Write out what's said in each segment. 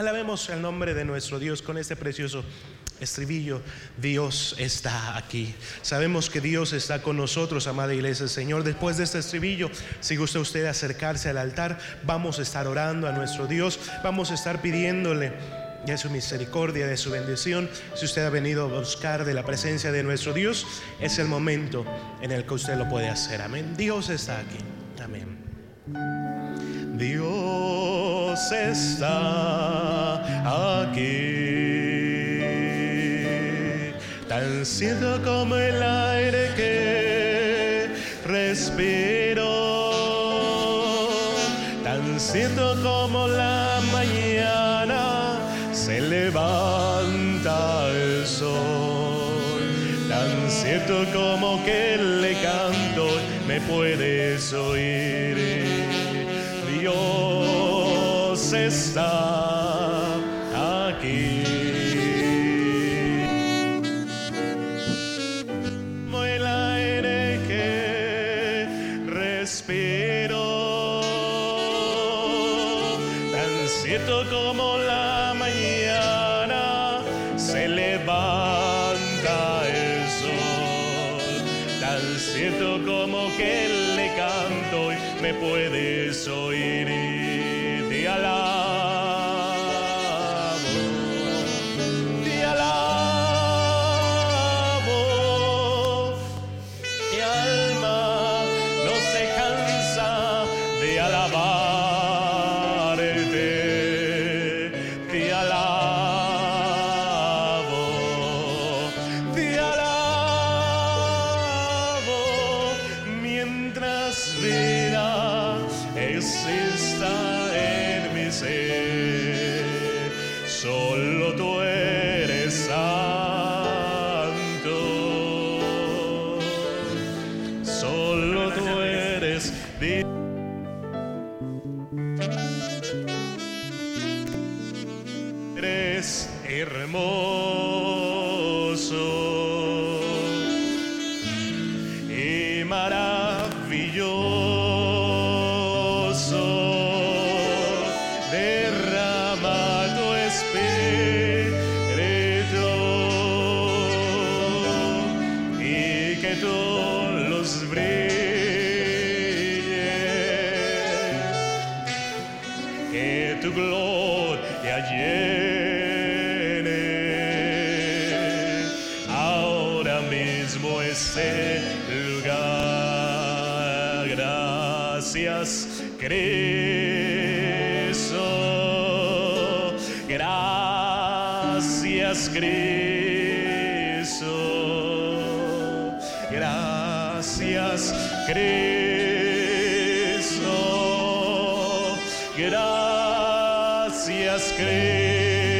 Alabemos el nombre de nuestro Dios con este precioso estribillo. Dios está aquí. Sabemos que Dios está con nosotros, amada iglesia. Señor, después de este estribillo, si gusta usted acercarse al altar, vamos a estar orando a nuestro Dios, vamos a estar pidiéndole de su misericordia, de su bendición. Si usted ha venido a buscar de la presencia de nuestro Dios, es el momento en el que usted lo puede hacer. Amén. Dios está aquí. Amén. Dios está aquí, tan cierto como el aire que respiro, tan cierto como la mañana se levanta el sol, tan cierto como que le canto me puedes oír. Dios Gracias, Cristo. Gracias, Cristo. Gracias, Cristo. Gracias, Cristo.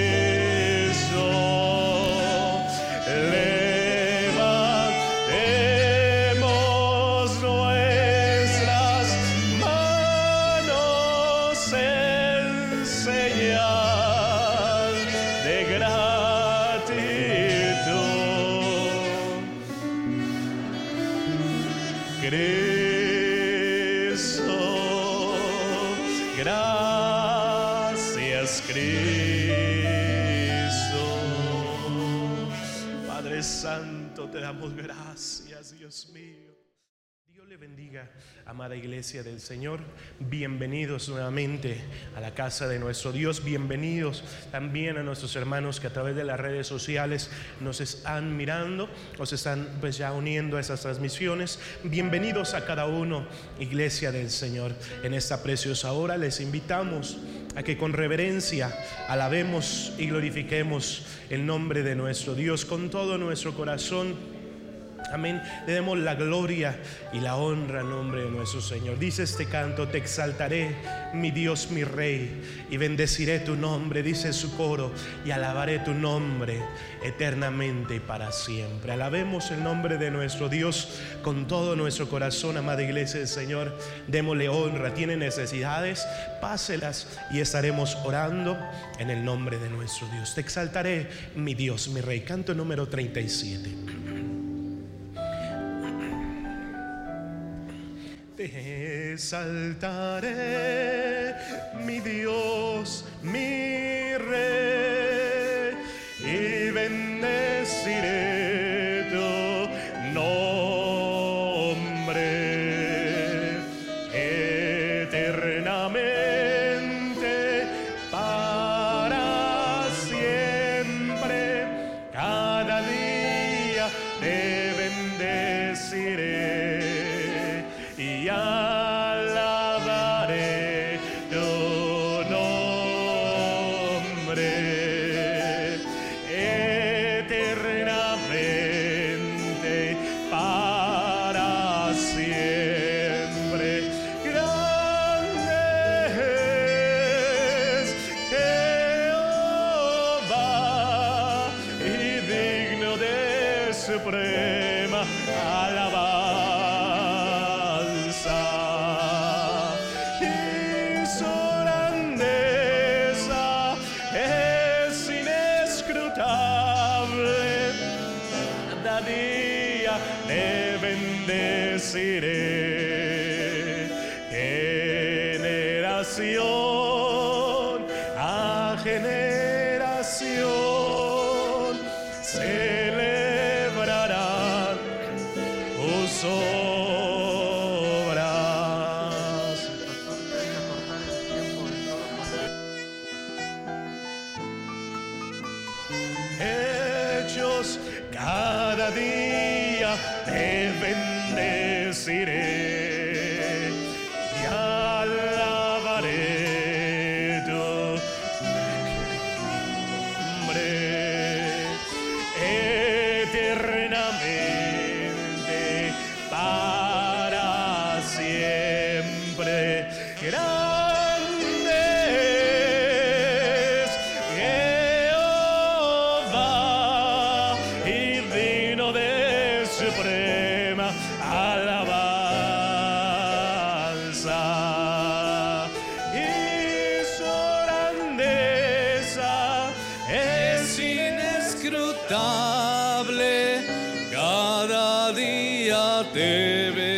Gracias, Dios mío. Dios le bendiga, amada iglesia del Señor. Bienvenidos nuevamente a la casa de nuestro Dios. Bienvenidos también a nuestros hermanos que a través de las redes sociales nos están mirando, nos están pues ya uniendo a esas transmisiones. Bienvenidos a cada uno, iglesia del Señor. En esta preciosa hora les invitamos a que con reverencia alabemos y glorifiquemos el nombre de nuestro Dios con todo nuestro corazón. Amén. Le demos la gloria y la honra al nombre de nuestro Señor. Dice este canto, te exaltaré, mi Dios, mi Rey, y bendeciré tu nombre, dice su coro, y alabaré tu nombre eternamente y para siempre. Alabemos el nombre de nuestro Dios con todo nuestro corazón, amada iglesia del Señor. Démosle honra, tiene necesidades, páselas y estaremos orando en el nombre de nuestro Dios. Te exaltaré, mi Dios, mi Rey. Canto número 37. Te exaltaré, mi Dios, mi cada día te bendeciré cada día te bendeciré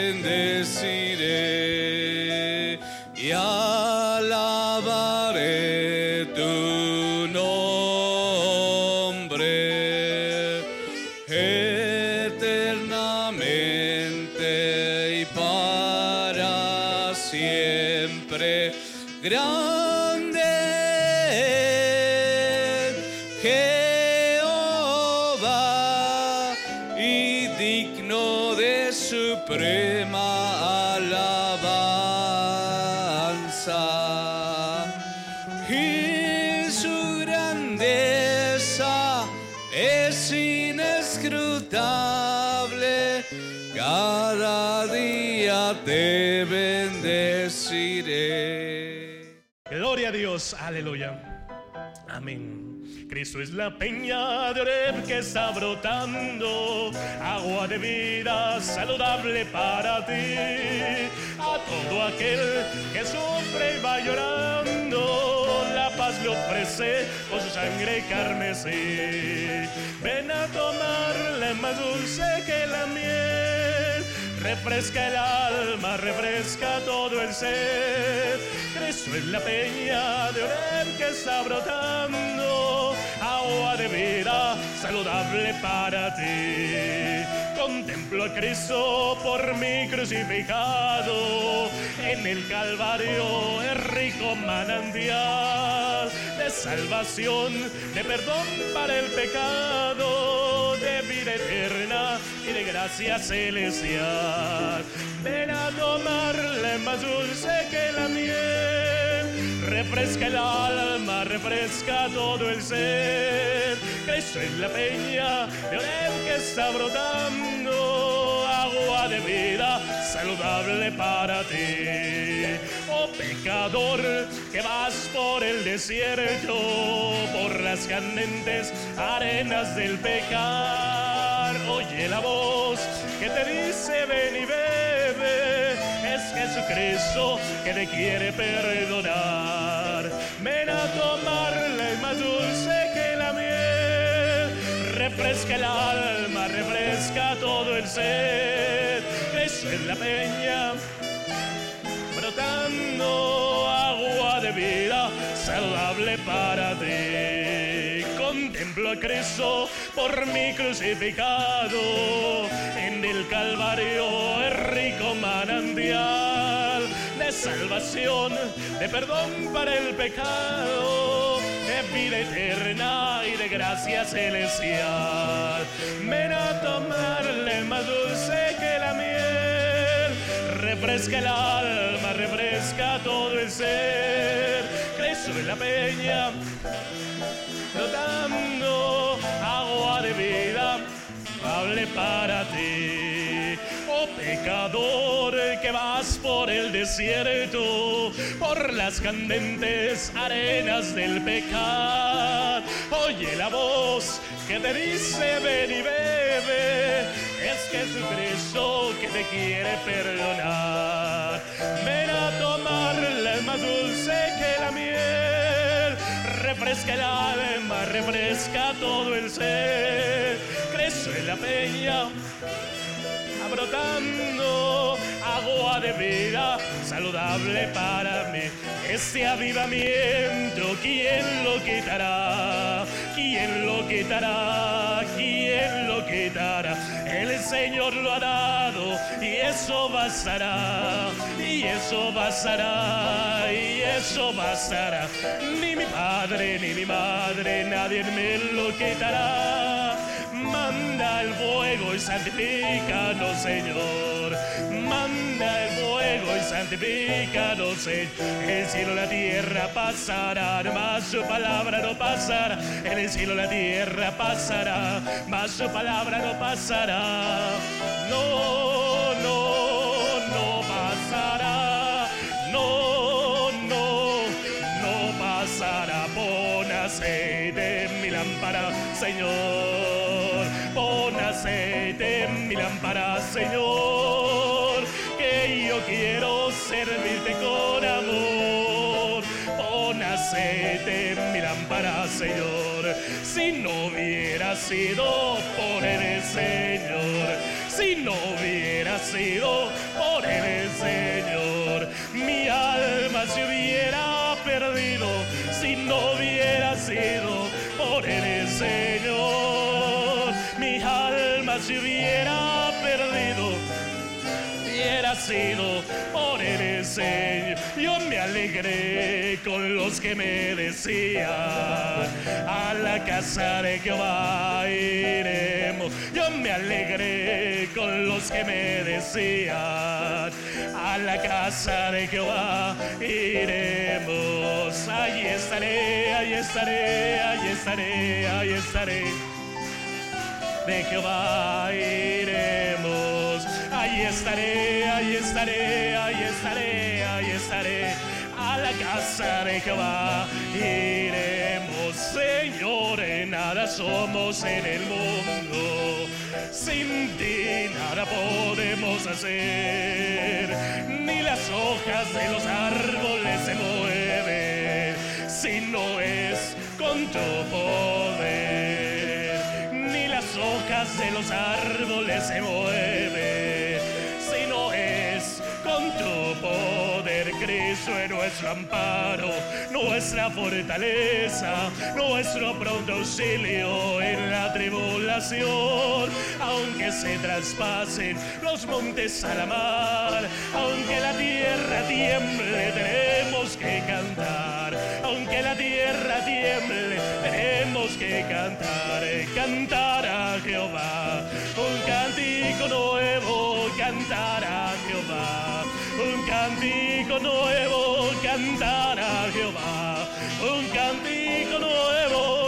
cada día te bendeciré. Gloria a Dios, aleluya. Amén. Cristo es la peña de Oreb que está brotando, agua de vida saludable para ti. A todo aquel que sufre y va llorando, paz le ofrece con su sangre carmesí. Ven a tomarla más dulce que la miel refresca el alma, refresca todo el ser. Cristo es la peña de Oreb que está brotando, agua de vida saludable para ti. Contemplo a Cristo por mí crucificado, en el Calvario es rico manantial de salvación, de perdón para el pecado, de vida eterna y de gracia celestial. Ven a tomarle más dulce que la miel, refresca el alma, refresca todo el ser. Cristo es la peña de Oreb que está brotando, agua de vida saludable para ti. Oh pecador que vas por el desierto, por las candentes arenas del pecar. Oye la voz que te dice ven y bebe. Es Jesucristo que te quiere perdonar. Ven a tomarle más dulce que la miel. Refresca el alma, refresca todo el ser. Cristo es la peña brotando agua de vida saludable para ti. Contemplo a Cristo por mi crucificado en el Calvario, el rico manantial de salvación, de perdón para el pecado, de vida eterna y de gracia celestial. Ven a tomarle más dulce que la miel refresca el alma, refresca todo el ser sobre la peña, flotando agua de vida, hable para ti. Oh pecador que vas por el desierto, por las candentes arenas del pecado, oye la voz que te dice ven y bebe es Jesucristo que te quiere perdonar. Ven a tomar la más dulce que la miel. Refresca el alma, refresca todo el ser. Creció en la peña brotando agua de vida saludable para mí. Este avivamiento, ¿quién lo quitará? ¿Quién lo quitará? El Señor lo ha dado y eso bastará. Y eso bastará. Y eso bastará. Ni mi padre ni mi madre, nadie me lo quitará. Manda el fuego y santifícanos, Señor. Manda el fuego y santifícanos, Señor. El cielo y la tierra pasarán, mas su palabra no pasará. El cielo y la tierra pasará, mas su palabra no pasará. No, no, no pasará. No, no, no pasará. Pon aceite en mi lámpara, Señor pon aceite en mi lámpara, Señor, quiero servirte con amor. Pon aceite en mi lámpara, Señor, si no hubiera sido por el Señor, si no hubiera sido por el Señor, mi alma se hubiera sido por el Señor. Yo me alegré con los que me decían, a la casa de Jehová iremos. Yo me alegré con los que me decían, a la casa de Jehová iremos. Ahí estaré, ahí estaré, ahí estaré, ahí estaré de Jehová iremos. Ahí estaré, ahí estaré, ahí estaré, ahí estaré. A la casa de Jehová iremos, Señor, en nada somos en el mundo. Sin ti nada podemos hacer, ni las hojas de los árboles se mueven, si no es con tu poder hojas de los árboles se mueven, poder, Cristo es nuestro amparo, nuestra fortaleza, nuestro pronto auxilio en la tribulación, aunque se traspasen los montes a la mar, aunque la tierra tiemble, tenemos que cantar, aunque la tierra tiemble, tenemos que cantar, cantar a Jehová, un cántico nuevo, cantar a Jehová, un cántico nuevo, cantar a Jehová, un cántico nuevo,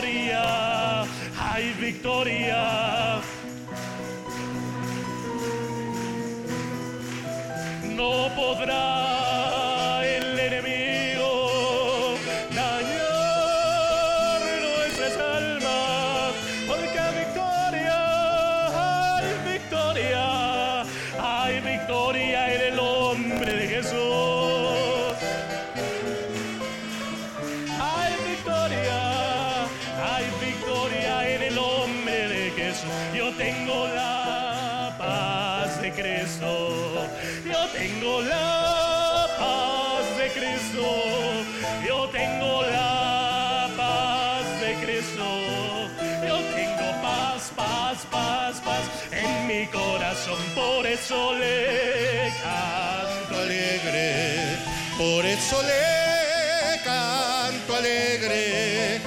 victoria, hay victoria. Yo tengo la paz de Cristo. Yo tengo la paz de Cristo. Yo tengo la paz de Cristo. Yo tengo paz, paz. corazón, por eso le canto alegre, por eso le canto alegre,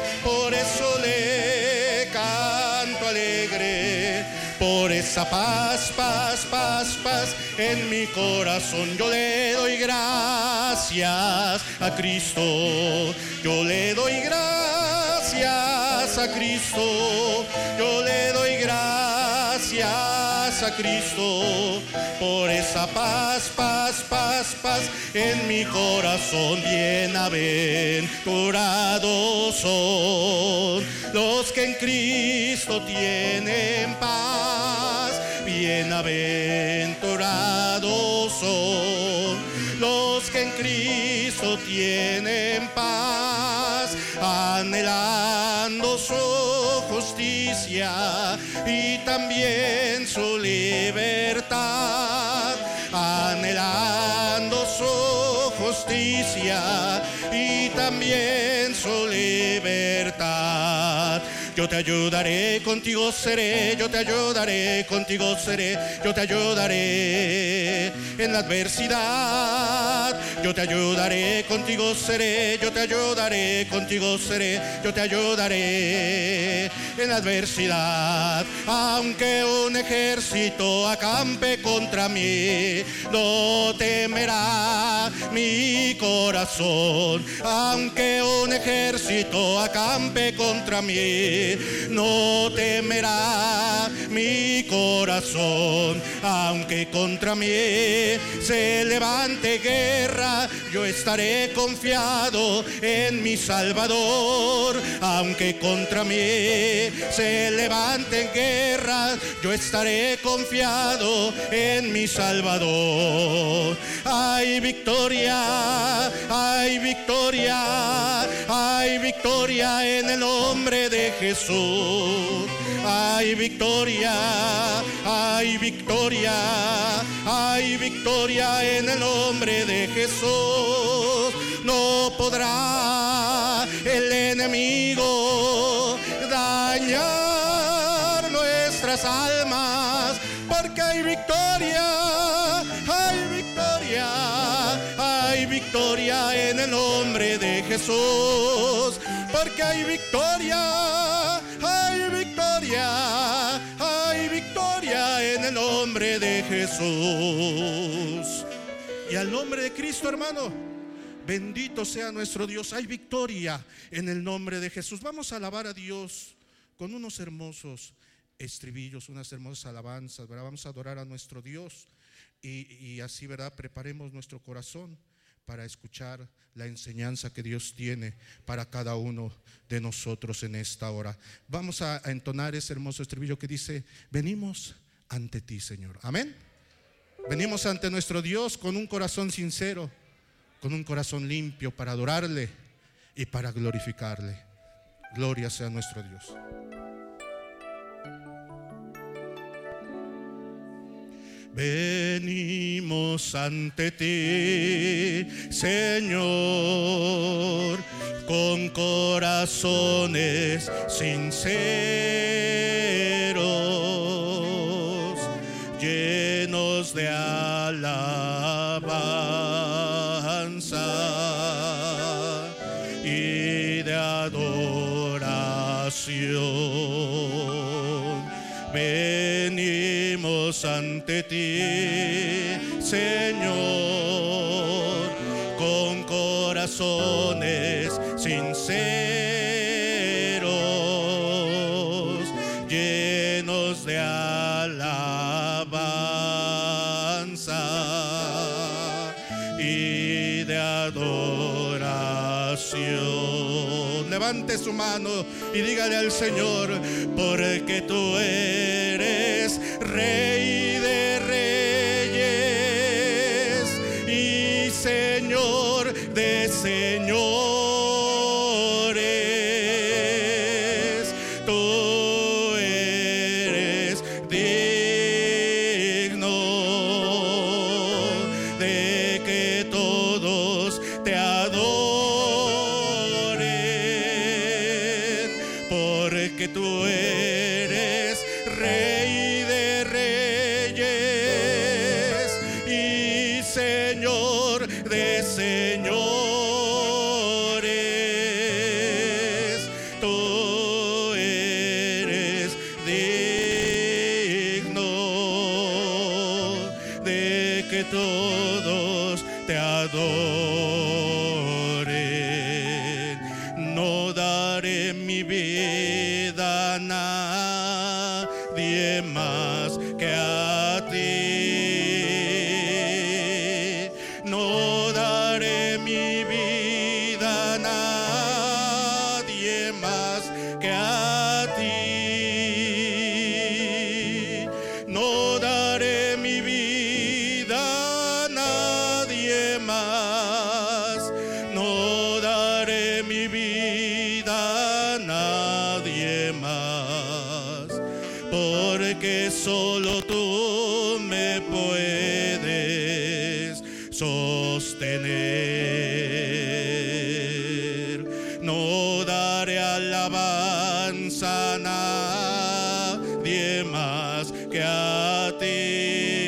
por esa paz, paz, paz, paz en mi corazón. Yo le doy gracias a Cristo, yo le doy gracias a Cristo, yo le doy gracias a Cristo por esa paz, paz, paz, paz en mi corazón. Bienaventurados son los que en Cristo tienen paz. Bienaventurados son los que en Cristo tienen paz, anhelando su justicia y también su libertad, anhelando su justicia y también su libertad. Yo te ayudaré, contigo seré, yo te ayudaré, contigo seré, yo te ayudaré en la adversidad. Yo te ayudaré, contigo seré, yo te ayudaré, contigo seré, yo te ayudaré en adversidad. Aunque un ejército acampe contra mí, no temerá mi corazón. Aunque un ejército acampe contra mí, no temerá mi corazón, aunque contra mí se levante guerra, yo estaré confiado en mi Salvador, aunque contra mí se levante guerra, yo estaré confiado en mi Salvador. Hay victoria, hay victoria, hay victoria en el nombre de Jesús. Hay victoria, hay victoria, hay victoria en el nombre de Jesús. No podrá el enemigo dañar nuestras almas, porque hay victoria, victoria en el nombre de Jesús, porque hay victoria, hay victoria, hay victoria en el nombre de Jesús. Y al nombre de Cristo, hermano, bendito sea nuestro Dios. Hay victoria en el nombre de Jesús. Vamos a alabar a Dios con unos hermosos estribillos, unas hermosas alabanzas, ¿verdad? Vamos a adorar a nuestro Dios y, y así, ¿verdad? Preparemos nuestro corazón para escuchar la enseñanza que Dios tiene para cada uno de nosotros en esta hora. Vamos a, entonar ese hermoso estribillo que dice, venimos ante ti, Señor. Amén. Venimos ante nuestro Dios con un corazón sincero, con un corazón limpio para adorarle y para glorificarle. Gloria sea nuestro Dios. Venimos ante ti, Señor, con corazones sinceros, llenos de alabanza y de adoración. Ante ti, Señor, con corazones sinceros, llenos de alabanza y de adoración. Levante su mano y dígale al Señor, porque tú eres rey Señor My. alabanza nadie más que a ti.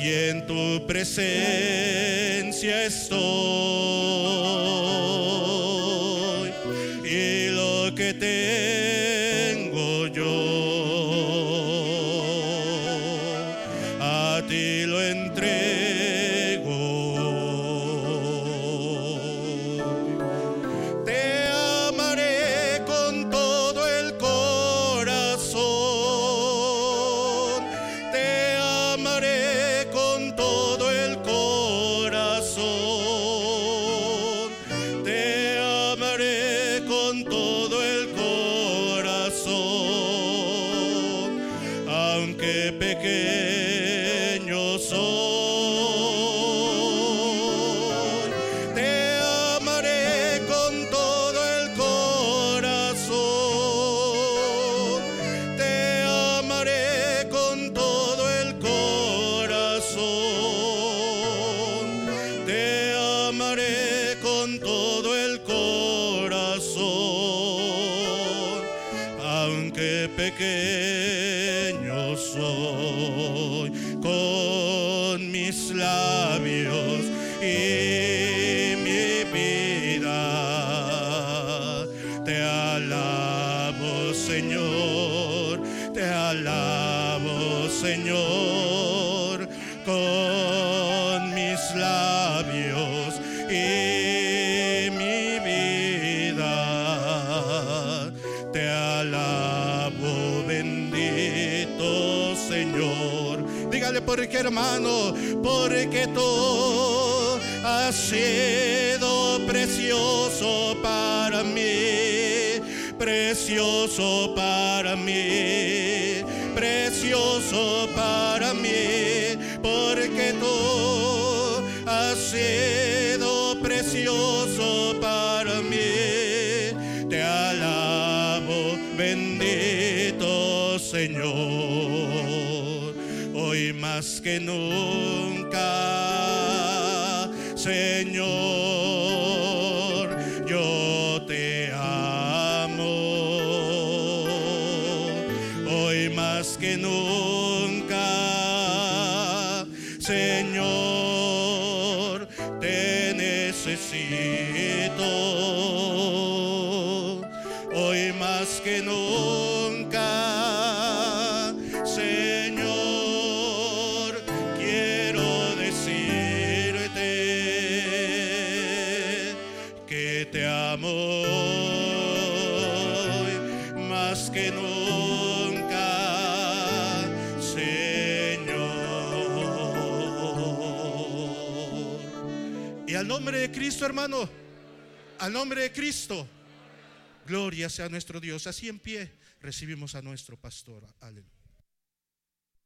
y en tu presencia estoy. Y lo que te te alabo, bendito Señor. Dígale porque hermano, porque tú has sido precioso para mí, precioso para mí, precioso para mí, porque tú has sido Señor, hoy más que nunca, Señor, yo te amo, hoy más que nunca, Señor, te necesito, hoy más que nunca. Hermano. Al nombre de Cristo. Gloria sea a nuestro Dios. Así en pie recibimos a nuestro pastor. Aleluya.